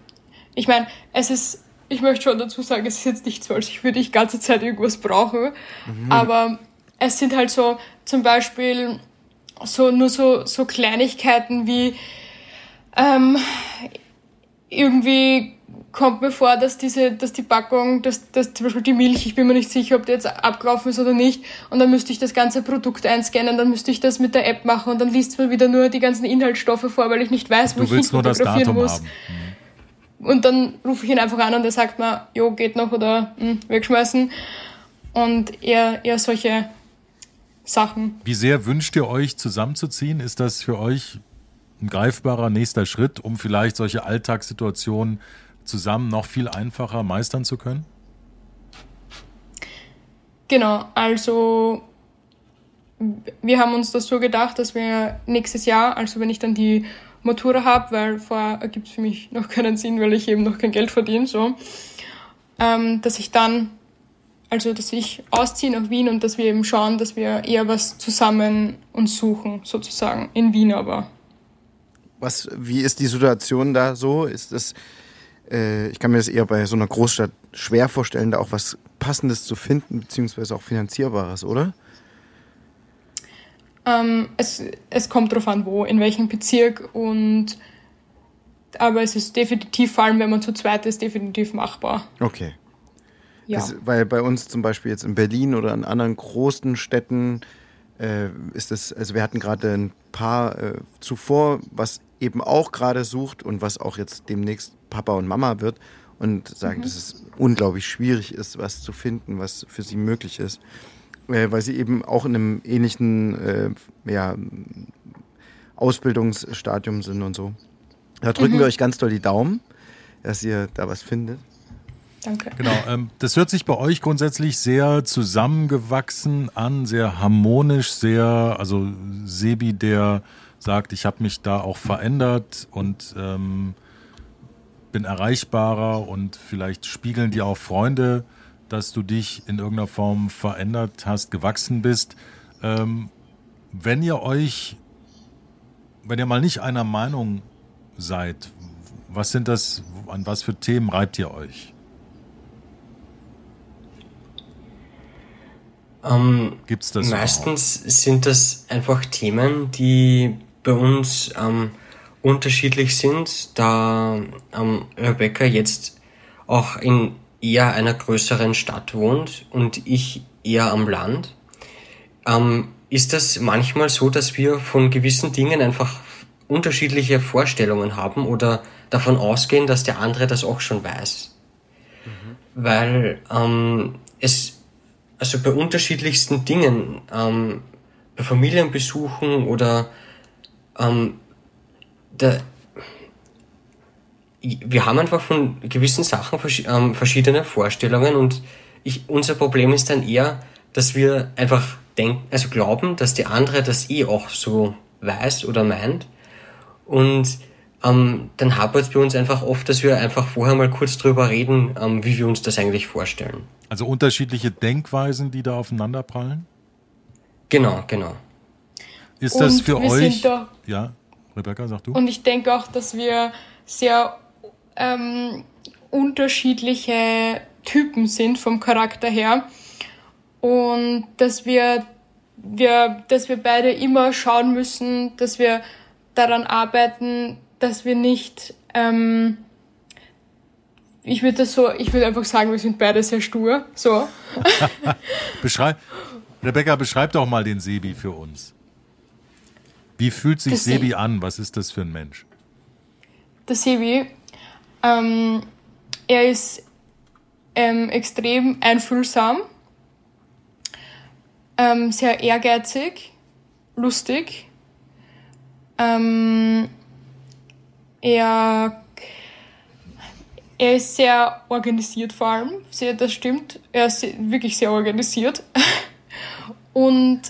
Ich meine, es ist, ich möchte schon dazu sagen, es ist jetzt nicht so, als ich würde die ganze Zeit irgendwas brauchen, mhm. aber es sind halt so zum Beispiel so nur so, so Kleinigkeiten wie ähm, irgendwie kommt mir vor, dass diese, dass die Packung, dass, dass zum Beispiel die Milch, ich bin mir nicht sicher, ob die jetzt abgelaufen ist oder nicht, und dann müsste ich das ganze Produkt einscannen, dann müsste ich das mit der App machen und dann liest man wieder nur die ganzen Inhaltsstoffe vor, weil ich nicht weiß, wo du ich ihn fotografieren muss. Haben. Mhm. Und dann rufe ich ihn einfach an und er sagt mir, jo, geht noch oder mh, hm, wegschmeißen. Und eher, eher solche Sachen. Wie sehr wünscht ihr euch zusammenzuziehen? Ist das für euch ein greifbarer nächster Schritt, um vielleicht solche Alltagssituationen zusammen noch viel einfacher meistern zu können? Genau, also wir haben uns das so gedacht, dass wir nächstes Jahr, also wenn ich dann die Matura habe, weil vorher ergibt es für mich noch keinen Sinn, weil ich eben noch kein Geld verdiene, so, ähm, dass ich dann, also dass ich ausziehe nach Wien und dass wir eben schauen, dass wir eher was zusammen uns suchen, sozusagen, in Wien aber. Was, wie ist die Situation da so? Ist das äh, ich kann mir das eher bei so einer Großstadt schwer vorstellen, da auch was Passendes zu finden, beziehungsweise auch Finanzierbares, oder? Ähm, es, es kommt darauf an, wo, in welchem Bezirk und aber es ist definitiv, vor allem wenn man zu zweit ist, definitiv machbar. Okay. Ja. Das, weil bei uns zum Beispiel jetzt in Berlin oder in anderen großen Städten äh, ist es, also wir hatten gerade ein paar äh, zuvor, was eben auch gerade sucht und was auch jetzt demnächst Papa und Mama wird und sagen, mhm. dass es unglaublich schwierig ist, was zu finden, was für sie möglich ist, äh, weil sie eben auch in einem ähnlichen äh, ja, Ausbildungsstadium sind und so. Da drücken mhm. wir euch ganz doll die Daumen, dass ihr da was findet. Danke. Genau, ähm, das hört sich bei euch grundsätzlich sehr zusammengewachsen an, sehr harmonisch, sehr, also Sebi, der sagt, ich habe mich da auch verändert und ähm, bin erreichbarer und vielleicht spiegeln dir auch Freunde, dass du dich in irgendeiner Form verändert hast, gewachsen bist. Ähm, wenn ihr euch, wenn ihr mal nicht einer Meinung seid, was sind das, an was für Themen reibt ihr euch? Ähm, Gibt's das meistens überhaupt? sind das einfach Themen, die bei uns ähm, unterschiedlich sind, da ähm, Rebecca jetzt auch in eher einer größeren Stadt wohnt und ich eher am Land, ähm, ist das manchmal so, dass wir von gewissen Dingen einfach unterschiedliche Vorstellungen haben oder davon ausgehen, dass der andere das auch schon weiß. Mhm. Weil ähm, es, also bei unterschiedlichsten Dingen, ähm, bei Familienbesuchen oder ähm, der, wir haben einfach von gewissen Sachen ähm, verschiedene Vorstellungen und ich, unser Problem ist dann eher, dass wir einfach denken, also glauben, dass der andere das eh auch so weiß oder meint. Und ähm, dann hapert es bei uns einfach oft, dass wir einfach vorher mal kurz drüber reden, ähm, wie wir uns das eigentlich vorstellen. Also unterschiedliche Denkweisen, die da aufeinanderprallen? Genau, genau. Ist das für euch? ja, Rebecca, sag du. Und ich denke auch, dass wir sehr ähm, unterschiedliche Typen sind vom Charakter her und dass wir, wir, dass wir beide immer schauen müssen, dass wir daran arbeiten, dass wir nicht, ähm, ich würde das so, ich würde einfach sagen, wir sind beide sehr stur, so. Beschreib, Rebecca, beschreib doch mal den Sebi für uns. Wie fühlt sich Sebi an? Was ist das für ein Mensch? Der Sebi, ähm, er ist ähm, extrem einfühlsam, ähm, sehr ehrgeizig, lustig. Ähm, er, er ist sehr organisiert vor allem, sehr, das stimmt. Er ist wirklich sehr organisiert. Und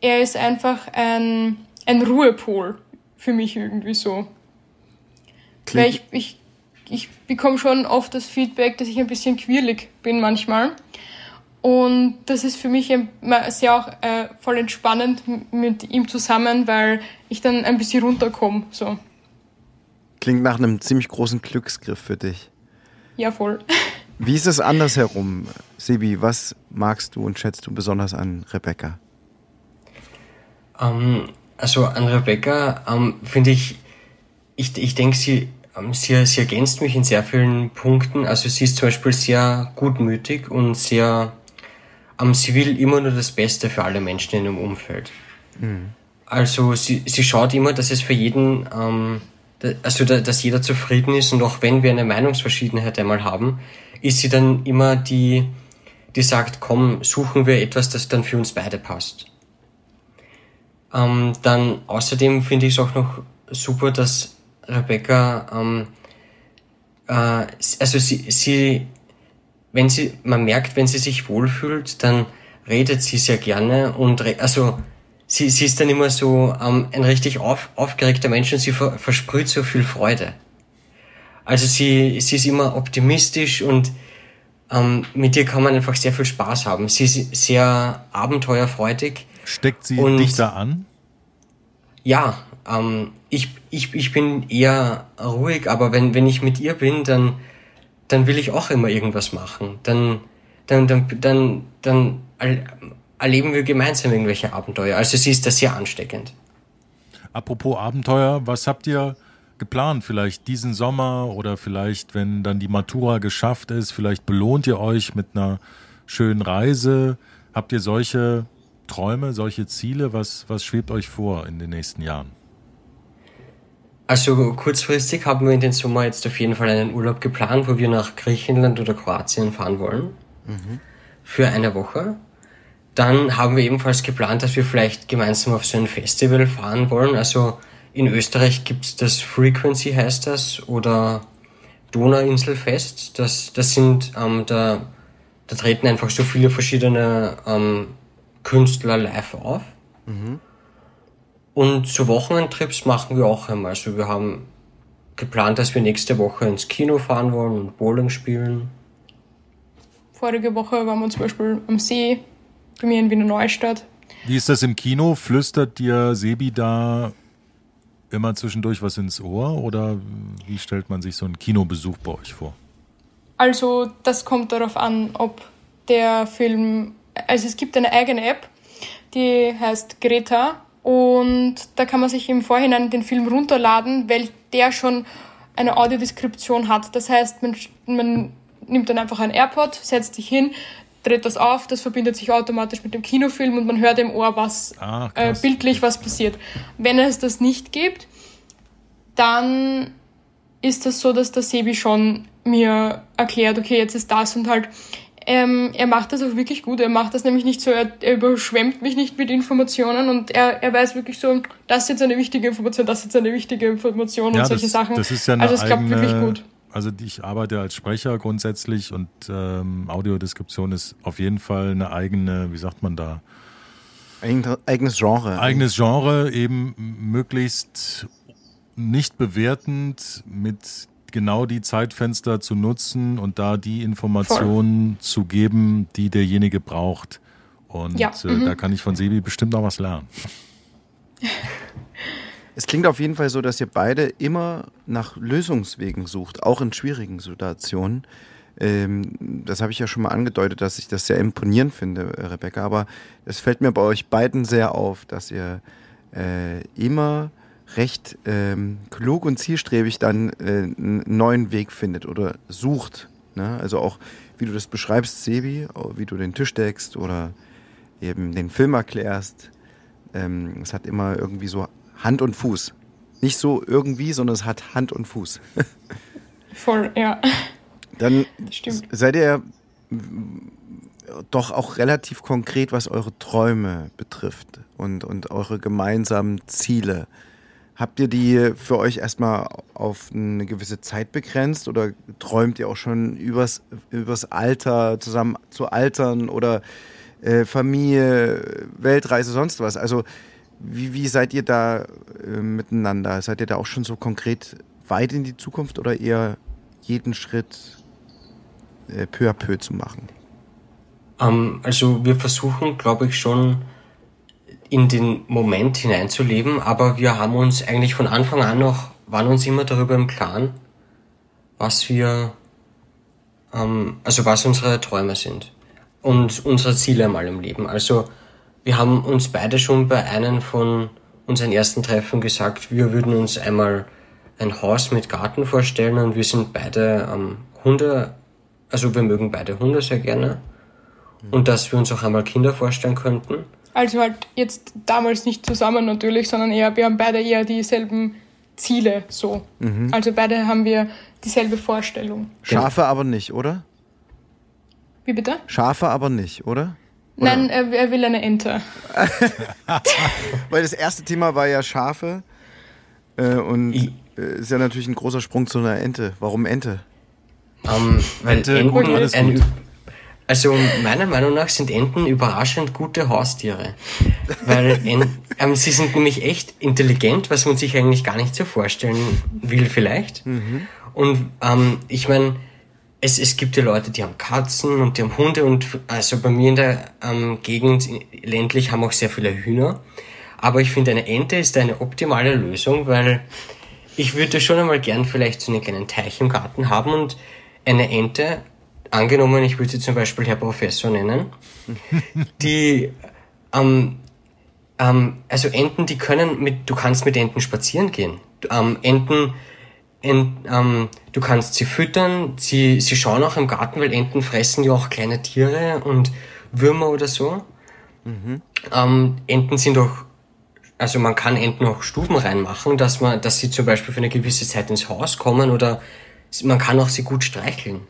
er ist einfach ein ein Ruhepol für mich irgendwie so. Weil ich, ich, ich bekomme schon oft das Feedback, dass ich ein bisschen quirlig bin manchmal. Und das ist für mich sehr auch äh, voll entspannend mit ihm zusammen, weil ich dann ein bisschen runterkomme. So. Klingt nach einem ziemlich großen Glücksgriff für dich. Ja, voll. Wie ist es andersherum? Sebi, was magst du und schätzt du besonders an Rebecca? Ähm, also an Rebecca ähm, finde ich, ich, ich denke, sie, ähm, sie, sie ergänzt mich in sehr vielen Punkten. Also sie ist zum Beispiel sehr gutmütig und sehr ähm, sie will immer nur das Beste für alle Menschen in ihrem Umfeld. Mhm. Also sie, sie schaut immer, dass es für jeden, ähm, also dass jeder zufrieden ist und auch wenn wir eine Meinungsverschiedenheit einmal haben, ist sie dann immer die, die sagt, komm, suchen wir etwas, das dann für uns beide passt. Ähm, dann außerdem finde ich es auch noch super, dass Rebecca, ähm, äh, also sie, sie wenn sie, man merkt, wenn sie sich wohlfühlt, dann redet sie sehr gerne und also sie, sie ist dann immer so ähm, ein richtig auf, aufgeregter Mensch und sie ver, versprüht so viel Freude. Also sie, sie ist immer optimistisch und ähm, mit ihr kann man einfach sehr viel Spaß haben. Sie ist sehr abenteuerfreudig. Steckt sie und, dich da an? Ja, ähm, ich, ich, ich bin eher ruhig, aber wenn, wenn ich mit ihr bin, dann dann will ich auch immer irgendwas machen. Dann, dann, dann, dann, dann erleben wir gemeinsam irgendwelche Abenteuer. Also sie ist da sehr ansteckend. Apropos Abenteuer, was habt ihr geplant? Vielleicht diesen Sommer oder vielleicht, wenn dann die Matura geschafft ist, vielleicht belohnt ihr euch mit einer schönen Reise. Habt ihr solche Träume, solche Ziele? Was, was schwebt euch vor in den nächsten Jahren? Also kurzfristig haben wir in den Sommer jetzt auf jeden Fall einen Urlaub geplant, wo wir nach Griechenland oder Kroatien fahren wollen. Mhm. Für eine Woche. Dann haben wir ebenfalls geplant, dass wir vielleicht gemeinsam auf so ein Festival fahren wollen. Also in Österreich gibt's das Frequency heißt das oder Donauinselfest. Das, das sind, ähm, da, da treten einfach so viele verschiedene ähm, Künstler live auf. Mhm. Und so Wochenendtrips machen wir auch einmal. Also wir haben geplant, dass wir nächste Woche ins Kino fahren wollen und Bowling spielen. Vorige Woche waren wir zum Beispiel am See, bei mir in Wiener Neustadt. Wie ist das im Kino? Flüstert dir Sebi da immer zwischendurch was ins Ohr oder wie stellt man sich so einen Kinobesuch bei euch vor? Also das kommt darauf an, ob der Film, also es gibt eine eigene App, die heißt Greta und da kann man sich im Vorhinein den Film runterladen, weil der schon eine Audiodeskription hat. Das heißt, man, man nimmt dann einfach ein AirPod, setzt sich hin, dreht das auf, das verbindet sich automatisch mit dem Kinofilm und man hört im Ohr, was ah, äh, bildlich was passiert. Wenn es das nicht gibt, dann ist das so, dass der Sebi schon mir erklärt, okay, jetzt ist das und halt ähm, er macht das auch wirklich gut. Er macht das nämlich nicht so, er, er überschwemmt mich nicht mit Informationen und er, er weiß wirklich so, das ist jetzt eine wichtige Information, das ist jetzt eine wichtige Information ja, und solche das, Sachen. Das ist ja eine also es klappt wirklich gut. Also ich arbeite als Sprecher grundsätzlich und ähm, Audiodeskription ist auf jeden Fall eine eigene, wie sagt man da? eigenes Genre. Eigenes Genre, eben möglichst nicht bewertend mit genau die Zeitfenster zu nutzen und da die Informationen Voll. zu geben, die derjenige braucht. Und ja. äh, mhm. da kann ich von Sebi bestimmt noch was lernen. Es klingt auf jeden Fall so, dass ihr beide immer nach Lösungswegen sucht, auch in schwierigen Situationen. Ähm, das habe ich ja schon mal angedeutet, dass ich das sehr imponierend finde, Rebecca. Aber es fällt mir bei euch beiden sehr auf, dass ihr äh, immer recht ähm, klug und zielstrebig dann äh, einen neuen Weg findet oder sucht. Ne? Also auch, wie du das beschreibst, Sebi, wie du den Tisch deckst oder eben den Film erklärst. Ähm, es hat immer irgendwie so Hand und Fuß. Nicht so irgendwie, sondern es hat Hand und Fuß. Voll, ja. Dann seid ihr doch auch relativ konkret, was eure Träume betrifft und, und eure gemeinsamen Ziele. Habt ihr die für euch erstmal auf eine gewisse Zeit begrenzt oder träumt ihr auch schon übers, übers Alter, zusammen zu altern oder äh, Familie, Weltreise, sonst was? Also wie, wie seid ihr da äh, miteinander? Seid ihr da auch schon so konkret weit in die Zukunft oder eher jeden Schritt äh, peu à peu zu machen? Ähm, also wir versuchen, glaube ich, schon in den Moment hineinzuleben, aber wir haben uns eigentlich von Anfang an noch, waren uns immer darüber im Klaren, was wir, ähm, also was unsere Träume sind und unsere Ziele einmal im Leben. Also wir haben uns beide schon bei einem von unseren ersten Treffen gesagt, wir würden uns einmal ein Haus mit Garten vorstellen und wir sind beide ähm, Hunde, also wir mögen beide Hunde sehr gerne und dass wir uns auch einmal Kinder vorstellen könnten. Also halt jetzt damals nicht zusammen natürlich, sondern eher, wir haben beide eher dieselben Ziele so. Mhm. Also beide haben wir dieselbe Vorstellung. Schafe aber nicht, oder? Wie bitte? Schafe aber nicht, oder? oder? Nein, er, er, will eine Ente. Weil das erste Thema war ja Schafe. Äh, und ich, äh, ist ja natürlich ein großer Sprung zu einer Ente. Warum Ente? Um, ähm, weil Ente, Enten, gut, ein, also meiner Meinung nach sind Enten überraschend gute Haustiere. Weil ähm, sie sind nämlich echt intelligent, was man sich eigentlich gar nicht so vorstellen will vielleicht. Mhm. Und ähm, ich meine, es, es gibt ja Leute, die haben Katzen und die haben Hunde und also bei mir in der ähm, Gegend ländlich haben auch sehr viele Hühner. Aber ich finde, eine Ente ist eine optimale Lösung, weil ich würde schon einmal gern vielleicht so einen kleinen Teich im Garten haben und eine Ente angenommen, ich würde sie zum Beispiel Herr Professor nennen, die, ähm, ähm, also Enten, die können mit, du kannst mit Enten spazieren gehen. Ähm, Enten, Ent, ähm, du kannst sie füttern, sie, sie schauen auch im Garten, weil Enten fressen ja auch kleine Tiere und Würmer oder so. Mhm. Ähm, Enten sind auch, also man kann Enten auch Stuben reinmachen, dass man, dass sie zum Beispiel für eine gewisse Zeit ins Haus kommen oder man kann auch sie gut streicheln.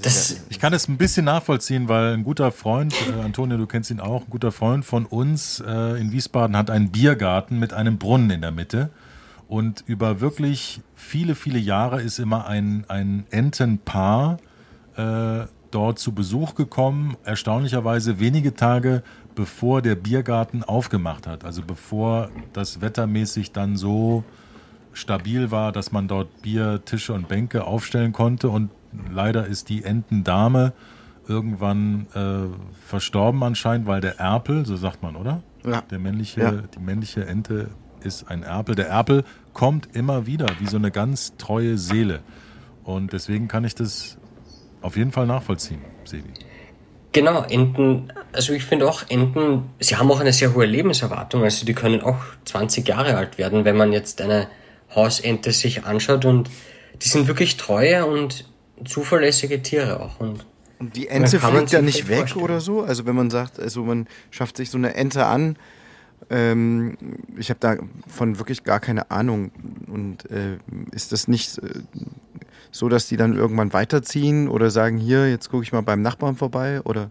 Das, ich kann es ein bisschen nachvollziehen, weil ein guter Freund, äh, Antonio, du kennst ihn auch, ein guter Freund von uns äh, in Wiesbaden hat einen Biergarten mit einem Brunnen in der Mitte. Und über wirklich viele, viele Jahre ist immer ein, ein Entenpaar äh, dort zu Besuch gekommen. Erstaunlicherweise wenige Tage bevor der Biergarten aufgemacht hat. Also bevor das wettermäßig dann so stabil war, dass man dort Bier, Tische und Bänke aufstellen konnte. Und leider ist die Entendame irgendwann äh, verstorben anscheinend, weil der Erpel, so sagt man, oder? Ja. Der männliche, ja. Die männliche Ente ist ein Erpel. Der Erpel kommt immer wieder wie so eine ganz treue Seele. Und deswegen kann ich das auf jeden Fall nachvollziehen, Sebi. Genau, Enten, also ich finde auch Enten, sie haben auch eine sehr hohe Lebenserwartung, also die können auch 20 Jahre alt werden, wenn man jetzt eine Hausente sich anschaut und die sind wirklich treue und zuverlässige Tiere auch. Und, und die Ente fliegt ja nicht weg vorstellen. oder so? Also wenn man sagt, also man schafft sich so eine Ente an, ähm, ich habe davon wirklich gar keine Ahnung. Und äh, ist das nicht äh, so, dass die dann irgendwann weiterziehen oder sagen, hier, jetzt gucke ich mal beim Nachbarn vorbei oder?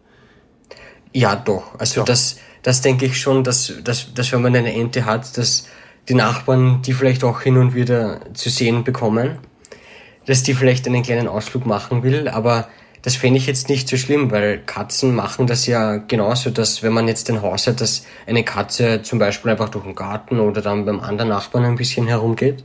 Ja, doch. Also doch. das, das denke ich schon, dass, dass, dass wenn man eine Ente hat, dass die Nachbarn die vielleicht auch hin und wieder zu sehen bekommen dass die vielleicht einen kleinen Ausflug machen will, aber das fände ich jetzt nicht so schlimm, weil Katzen machen das ja genauso, dass wenn man jetzt ein Haus hat, dass eine Katze zum Beispiel einfach durch den Garten oder dann beim anderen Nachbarn ein bisschen herumgeht.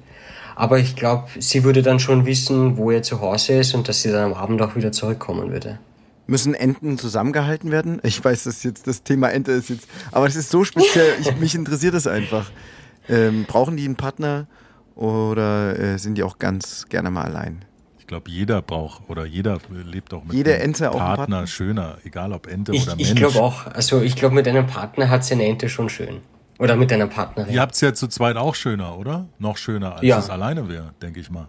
Aber ich glaube, sie würde dann schon wissen, wo er zu Hause ist und dass sie dann am Abend auch wieder zurückkommen würde. Müssen Enten zusammengehalten werden? Ich weiß, dass jetzt das Thema Ente ist jetzt, aber es ist so speziell, ich, mich interessiert es einfach. Ähm, brauchen die einen Partner? Oder äh, sind die auch ganz gerne mal allein? Ich glaube, jeder braucht oder jeder lebt auch mit Jede einem Ente Partner, auch Partner schöner, egal ob Ente ich, oder Mensch. Ich glaube auch. Also ich glaube, mit einem Partner hat sie eine Ente schon schön. Oder mit einer Partnerin. Ihr habt es ja zu zweit auch schöner, oder? Noch schöner, als ja. es alleine wäre, denke ich mal.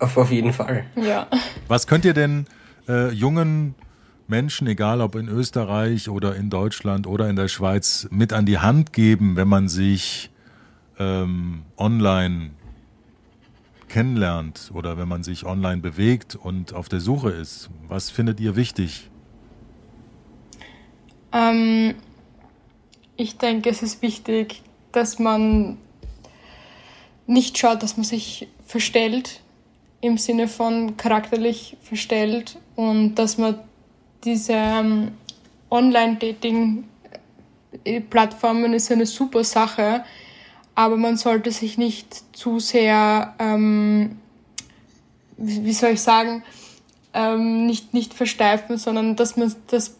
Auf, auf jeden Fall. Ja. Was könnt ihr denn äh, jungen Menschen, egal ob in Österreich oder in Deutschland oder in der Schweiz, mit an die Hand geben, wenn man sich ähm, online kennenlernt oder wenn man sich online bewegt und auf der Suche ist? Was findet ihr wichtig? Ähm, ich denke, es ist wichtig, dass man nicht schaut, dass man sich verstellt, im Sinne von charakterlich verstellt und dass man diese ähm, Online-Dating-Plattformen ist eine super Sache, aber man sollte sich nicht zu sehr ähm, wie soll ich sagen, ähm, nicht, nicht versteifen, sondern dass man das,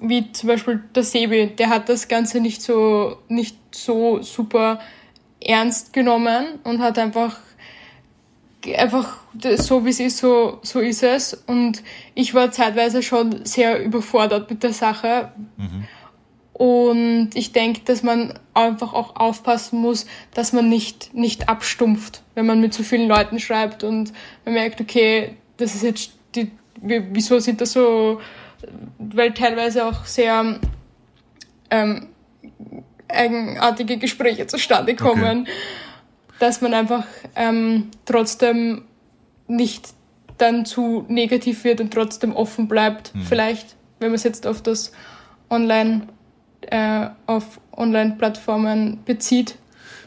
wie zum Beispiel der Sebi, der hat das Ganze nicht so, nicht so super ernst genommen und hat einfach einfach so wie es ist, so, so ist es. Und ich war zeitweise schon sehr überfordert mit der Sache. Mhm. Und ich denke, dass man einfach auch aufpassen muss, dass man nicht, nicht abstumpft, wenn man mit so vielen Leuten schreibt und man merkt, okay, das ist jetzt die, wieso sind das so, weil teilweise auch sehr ähm, eigenartige Gespräche zustande kommen, okay. dass man einfach ähm, trotzdem nicht dann zu negativ wird und trotzdem offen bleibt, hm. vielleicht, wenn man es jetzt auf das Online äh, auf Online-Plattformen bezieht.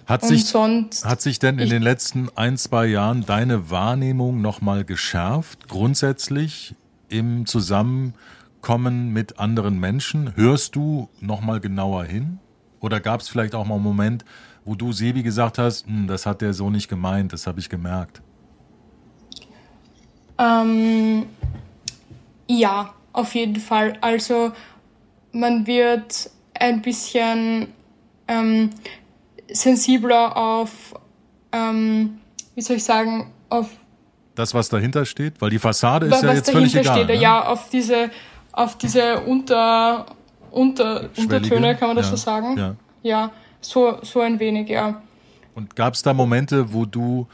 Hat sich, sonst, hat sich denn in den letzten ein, zwei Jahren deine Wahrnehmung nochmal geschärft, grundsätzlich im Zusammenkommen mit anderen Menschen? Hörst du nochmal genauer hin? Oder gab es vielleicht auch mal einen Moment, wo du Sebi gesagt hast, hm, das hat der so nicht gemeint, das habe ich gemerkt? Ähm, ja, auf jeden Fall. Also man wird ein bisschen ähm, sensibler auf, ähm, wie soll ich sagen, auf das, was dahinter steht, weil die Fassade ist ja jetzt völlig egal. Steht, ne? Ja, auf diese, auf diese Unter, Unter, Untertöne, kann man das ja, so sagen? Ja. Ja, so, so ein wenig, ja. Und gab es da Momente, wo du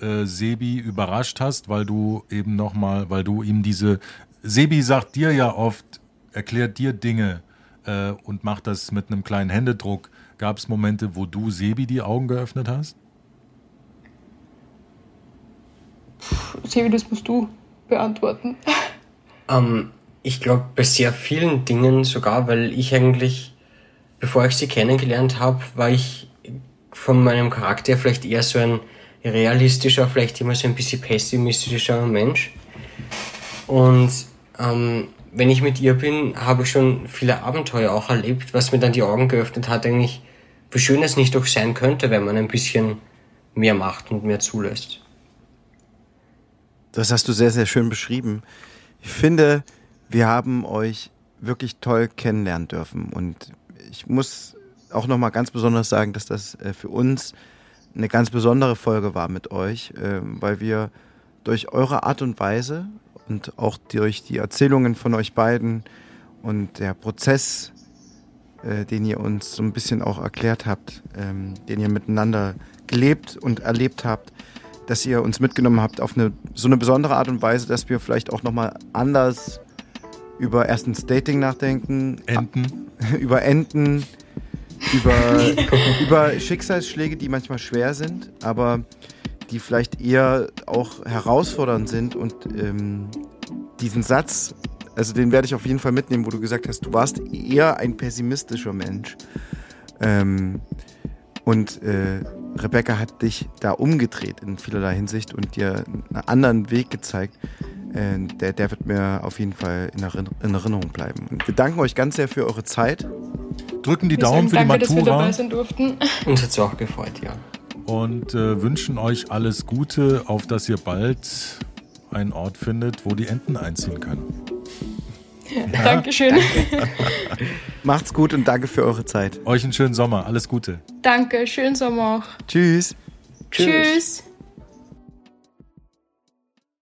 äh, Sebi überrascht hast, weil du eben nochmal, weil du ihm diese, Sebi sagt dir ja oft, erklärt dir Dinge, äh, und macht das mit einem kleinen Händedruck. Gab es Momente, wo du Sebi die Augen geöffnet hast? Sebi, das musst du beantworten. Ähm, ich glaube, bei sehr vielen Dingen sogar, weil ich eigentlich, bevor ich sie kennengelernt habe, war ich von meinem Charakter vielleicht eher so ein realistischer, vielleicht immer so ein bisschen pessimistischer Mensch. Und ähm, wenn ich mit ihr bin, habe ich schon viele Abenteuer auch erlebt, was mir dann die Augen geöffnet hat, eigentlich, wie schön es nicht doch sein könnte, wenn man ein bisschen mehr macht und mehr zulässt. Das hast du sehr, sehr schön beschrieben. Ich finde, wir haben euch wirklich toll kennenlernen dürfen und ich muss auch nochmal ganz besonders sagen, dass das äh, für uns eine ganz besondere Folge war mit euch, ähm, weil wir durch eure Art und Weise und auch durch die Erzählungen von euch beiden und der Prozess, äh, den ihr uns so ein bisschen auch erklärt habt, ähm, den ihr miteinander gelebt und erlebt habt, dass ihr uns mitgenommen habt auf eine so eine besondere Art und Weise, dass wir vielleicht auch nochmal anders über erstens Dating nachdenken, Enten, über Enten, über, über Schicksalsschläge, die manchmal schwer sind, aber die vielleicht eher auch herausfordernd sind und ähm, diesen Satz, also den werde ich auf jeden Fall mitnehmen, wo du gesagt hast, du warst eher ein pessimistischer Mensch. Ähm, und äh, Rebecca hat dich da umgedreht in vielerlei Hinsicht und dir einen anderen Weg gezeigt. Äh, der, der wird mir auf jeden Fall in, Erinnerung bleiben. Und wir danken euch ganz sehr für eure Zeit. Drücken die wir Daumen für danke, die Matura. Dass wir dabei sein durften. Uns hat es auch gefreut, ja und äh, wünschen euch alles Gute, auf dass ihr bald einen Ort findet, wo die Enten einziehen können. Ja? Dankeschön. Danke. Macht's gut und danke für eure Zeit. Euch einen schönen Sommer. Alles Gute. Danke, schönen Sommer auch. Tschüss. Tschüss. Tschüss.